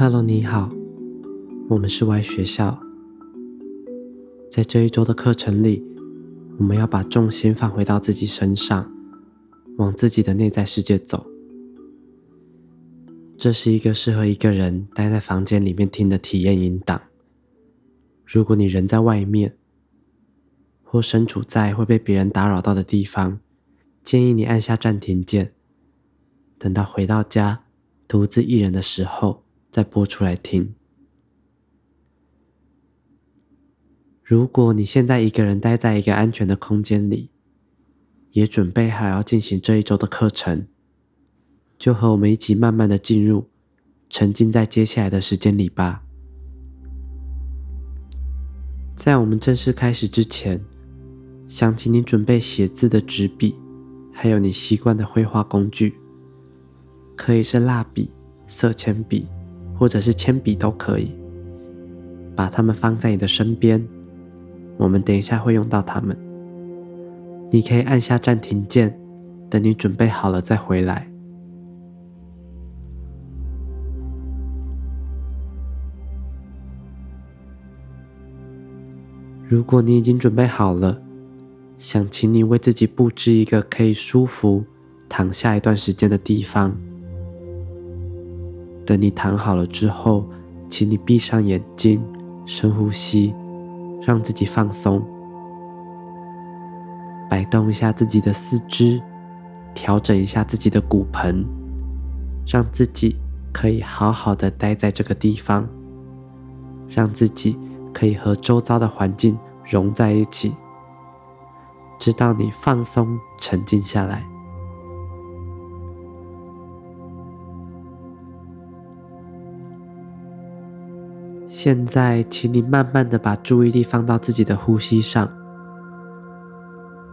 Hello，你好，我们是 Y 学校。在这一周的课程里，我们要把重心放回到自己身上，往自己的内在世界走。这是一个适合一个人待在房间里面听的体验引导。如果你人在外面，或身处在会被别人打扰到的地方，建议你按下暂停键，等到回到家独自一人的时候。再播出来听。如果你现在一个人待在一个安全的空间里，也准备好要进行这一周的课程，就和我们一起慢慢的进入，沉浸在接下来的时间里吧。在我们正式开始之前，想请你准备写字的纸笔，还有你习惯的绘画工具，可以是蜡笔、色铅笔。或者是铅笔都可以，把它们放在你的身边。我们等一下会用到它们，你可以按下暂停键，等你准备好了再回来。如果你已经准备好了，想请你为自己布置一个可以舒服躺下一段时间的地方。等你躺好了之后，请你闭上眼睛，深呼吸，让自己放松，摆动一下自己的四肢，调整一下自己的骨盆，让自己可以好好的待在这个地方，让自己可以和周遭的环境融在一起，直到你放松、沉静下来。现在，请你慢慢的把注意力放到自己的呼吸上。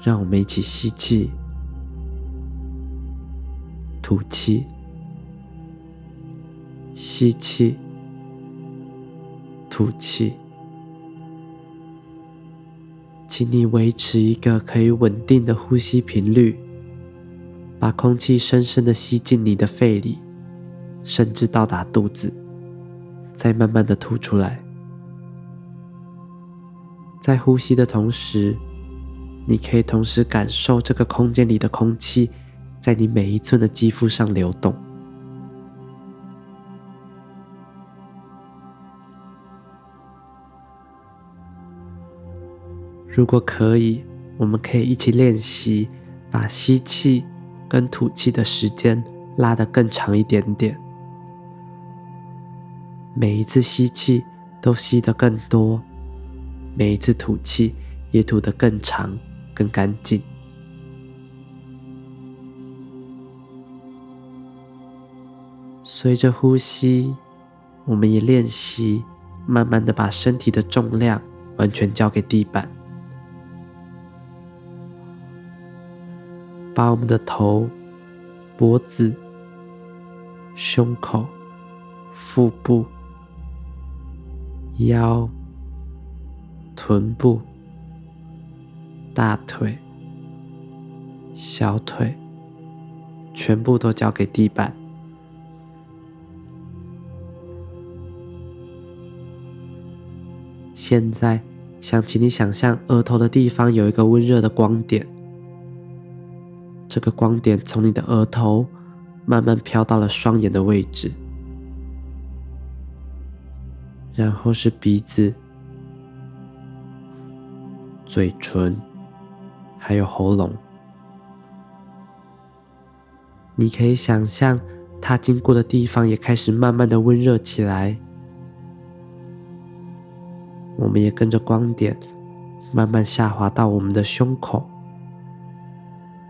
让我们一起吸气，吐气，吸气，吐气。请你维持一个可以稳定的呼吸频率，把空气深深的吸进你的肺里，甚至到达肚子。再慢慢的吐出来，在呼吸的同时，你可以同时感受这个空间里的空气在你每一寸的肌肤上流动。如果可以，我们可以一起练习，把吸气跟吐气的时间拉得更长一点点。每一次吸气都吸得更多，每一次吐气也吐得更长、更干净。随着呼吸，我们也练习慢慢的把身体的重量完全交给地板，把我们的头、脖子、胸口、腹部。腰、臀部、大腿、小腿，全部都交给地板。现在，想请你想象额头的地方有一个温热的光点，这个光点从你的额头慢慢飘到了双眼的位置。然后是鼻子、嘴唇，还有喉咙。你可以想象，它经过的地方也开始慢慢的温热起来。我们也跟着光点慢慢下滑到我们的胸口，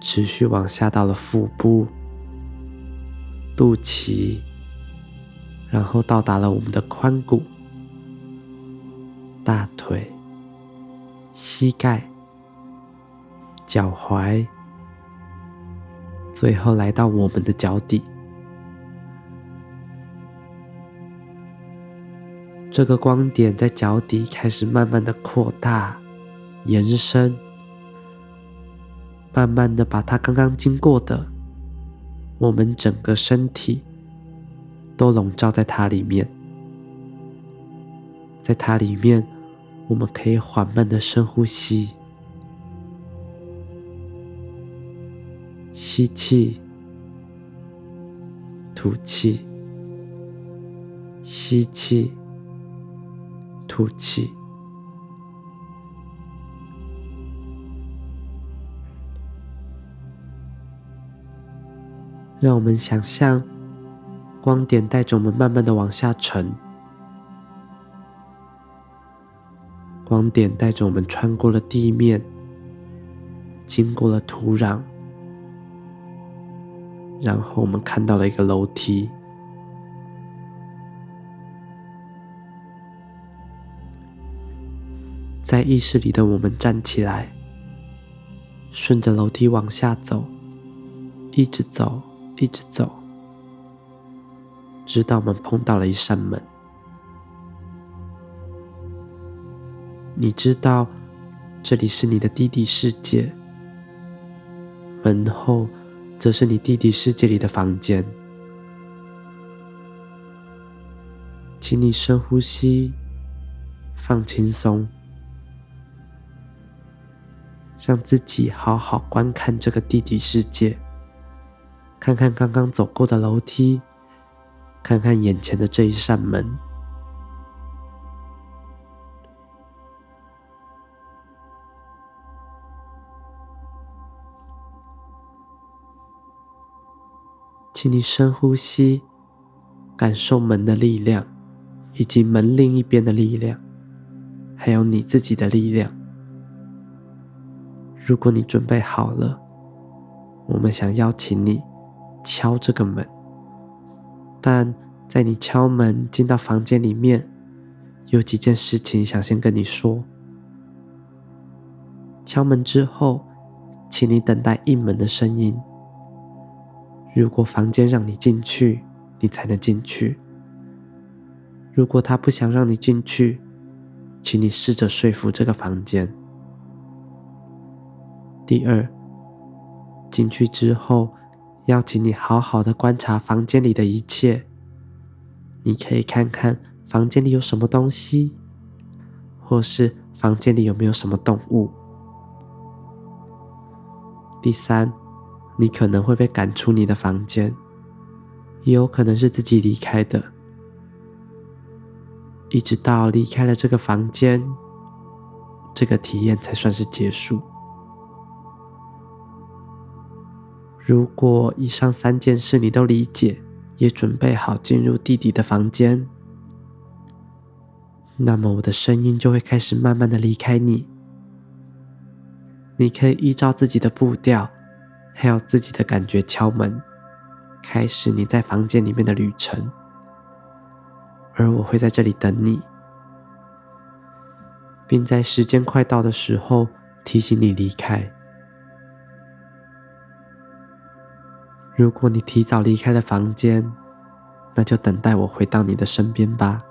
持续往下到了腹部、肚脐，然后到达了我们的髋骨。大腿、膝盖、脚踝，最后来到我们的脚底。这个光点在脚底开始慢慢的扩大、延伸，慢慢的把它刚刚经过的我们整个身体都笼罩在它里面。在它里面，我们可以缓慢的深呼吸，吸气，吐气，吸气，吐气。让我们想象光点带着我们慢慢的往下沉。光点带着我们穿过了地面，经过了土壤，然后我们看到了一个楼梯。在意识里的我们站起来，顺着楼梯往下走，一直走，一直走，直到我们碰到了一扇门。你知道，这里是你的弟弟世界，门后则是你弟弟世界里的房间。请你深呼吸，放轻松，让自己好好观看这个弟弟世界，看看刚刚走过的楼梯，看看眼前的这一扇门。请你深呼吸，感受门的力量，以及门另一边的力量，还有你自己的力量。如果你准备好了，我们想邀请你敲这个门。但在你敲门进到房间里面，有几件事情想先跟你说。敲门之后，请你等待应门的声音。如果房间让你进去，你才能进去。如果他不想让你进去，请你试着说服这个房间。第二，进去之后，邀请你好好的观察房间里的一切。你可以看看房间里有什么东西，或是房间里有没有什么动物。第三。你可能会被赶出你的房间，也有可能是自己离开的。一直到离开了这个房间，这个体验才算是结束。如果以上三件事你都理解，也准备好进入弟弟的房间，那么我的声音就会开始慢慢的离开你。你可以依照自己的步调。还有自己的感觉，敲门，开始你在房间里面的旅程，而我会在这里等你，并在时间快到的时候提醒你离开。如果你提早离开了房间，那就等待我回到你的身边吧。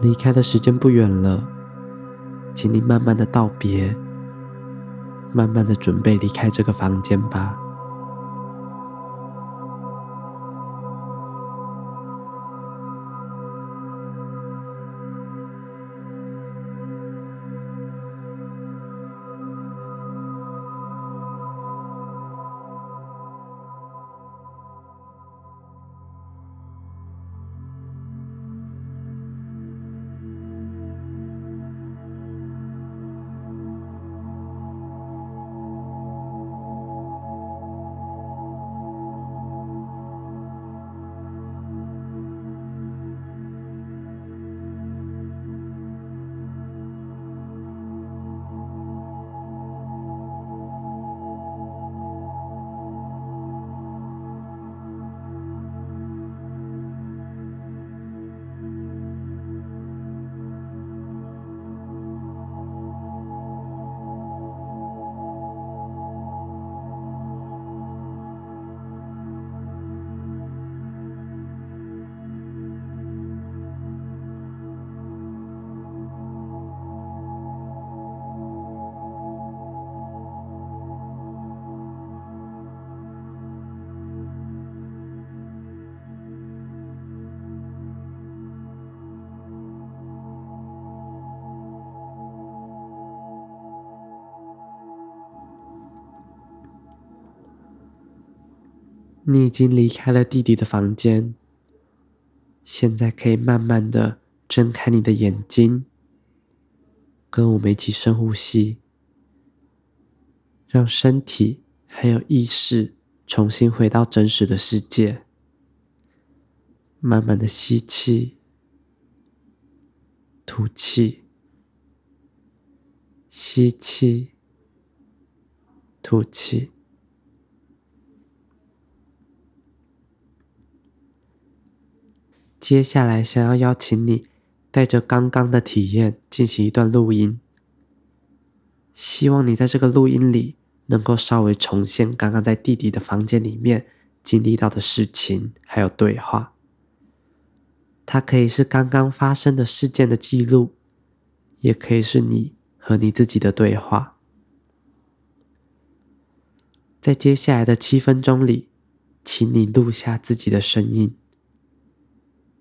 离开的时间不远了，请你慢慢的道别，慢慢的准备离开这个房间吧。你已经离开了弟弟的房间，现在可以慢慢的睁开你的眼睛，跟我们一起深呼吸，让身体还有意识重新回到真实的世界。慢慢的吸气，吐气，吸气，吐气。接下来，想要邀请你带着刚刚的体验进行一段录音。希望你在这个录音里能够稍微重现刚刚在弟弟的房间里面经历到的事情，还有对话。它可以是刚刚发生的事件的记录，也可以是你和你自己的对话。在接下来的七分钟里，请你录下自己的声音。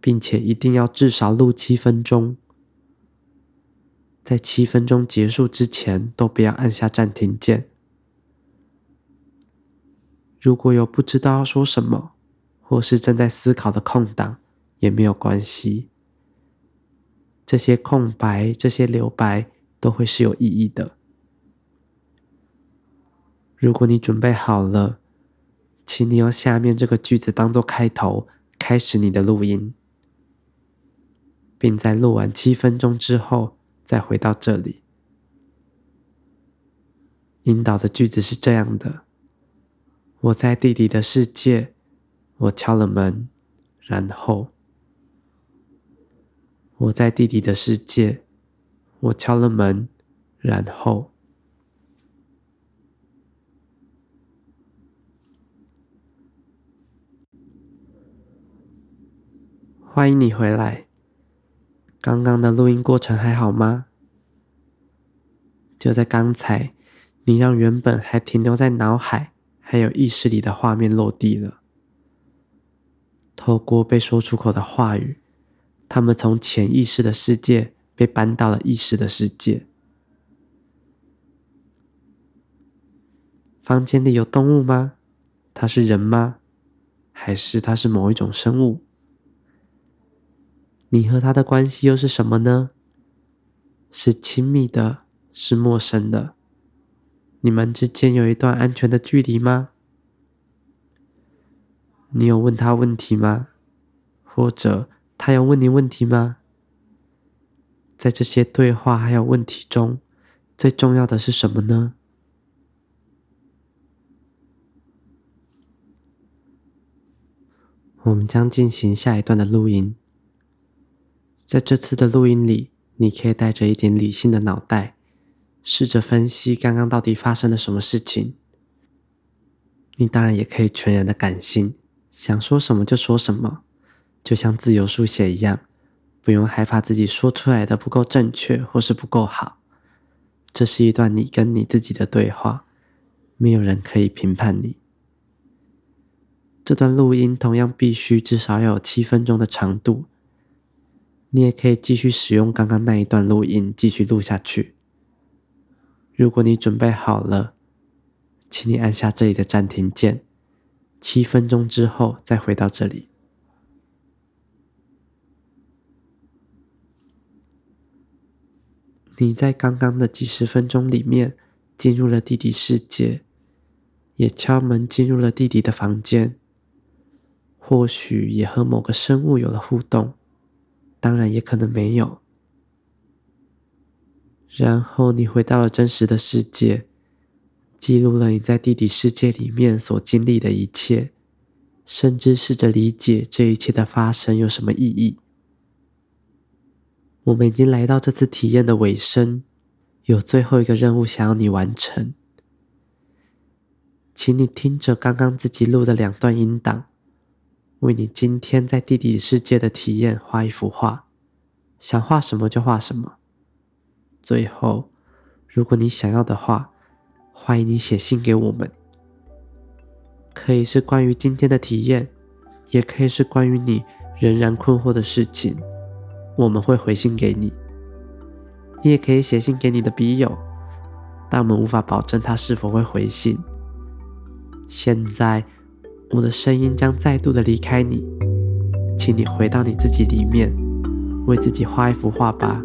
并且一定要至少录七分钟，在七分钟结束之前都不要按下暂停键。如果有不知道要说什么，或是正在思考的空档，也没有关系。这些空白、这些留白都会是有意义的。如果你准备好了，请你用下面这个句子当做开头，开始你的录音。并在录完七分钟之后再回到这里。引导的句子是这样的：我在弟弟的世界，我敲了门，然后我在弟弟的世界，我敲了门，然后欢迎你回来。刚刚的录音过程还好吗？就在刚才，你让原本还停留在脑海还有意识里的画面落地了。透过被说出口的话语，他们从潜意识的世界被搬到了意识的世界。房间里有动物吗？它是人吗？还是它是某一种生物？你和他的关系又是什么呢？是亲密的，是陌生的？你们之间有一段安全的距离吗？你有问他问题吗？或者他有问你问题吗？在这些对话还有问题中，最重要的是什么呢？我们将进行下一段的录音。在这次的录音里，你可以带着一点理性的脑袋，试着分析刚刚到底发生了什么事情。你当然也可以全然的感性，想说什么就说什么，就像自由书写一样，不用害怕自己说出来的不够正确或是不够好。这是一段你跟你自己的对话，没有人可以评判你。这段录音同样必须至少要有七分钟的长度。你也可以继续使用刚刚那一段录音继续录下去。如果你准备好了，请你按下这里的暂停键，七分钟之后再回到这里。你在刚刚的几十分钟里面进入了弟弟世界，也敲门进入了弟弟的房间，或许也和某个生物有了互动。当然也可能没有。然后你回到了真实的世界，记录了你在弟弟世界里面所经历的一切，甚至试着理解这一切的发生有什么意义。我们已经来到这次体验的尾声，有最后一个任务想要你完成，请你听着刚刚自己录的两段音档。为你今天在地底世界的体验画一幅画，想画什么就画什么。最后，如果你想要的话，欢迎你写信给我们，可以是关于今天的体验，也可以是关于你仍然困惑的事情，我们会回信给你。你也可以写信给你的笔友，但我们无法保证他是否会回信。现在。我的声音将再度的离开你，请你回到你自己里面，为自己画一幅画吧。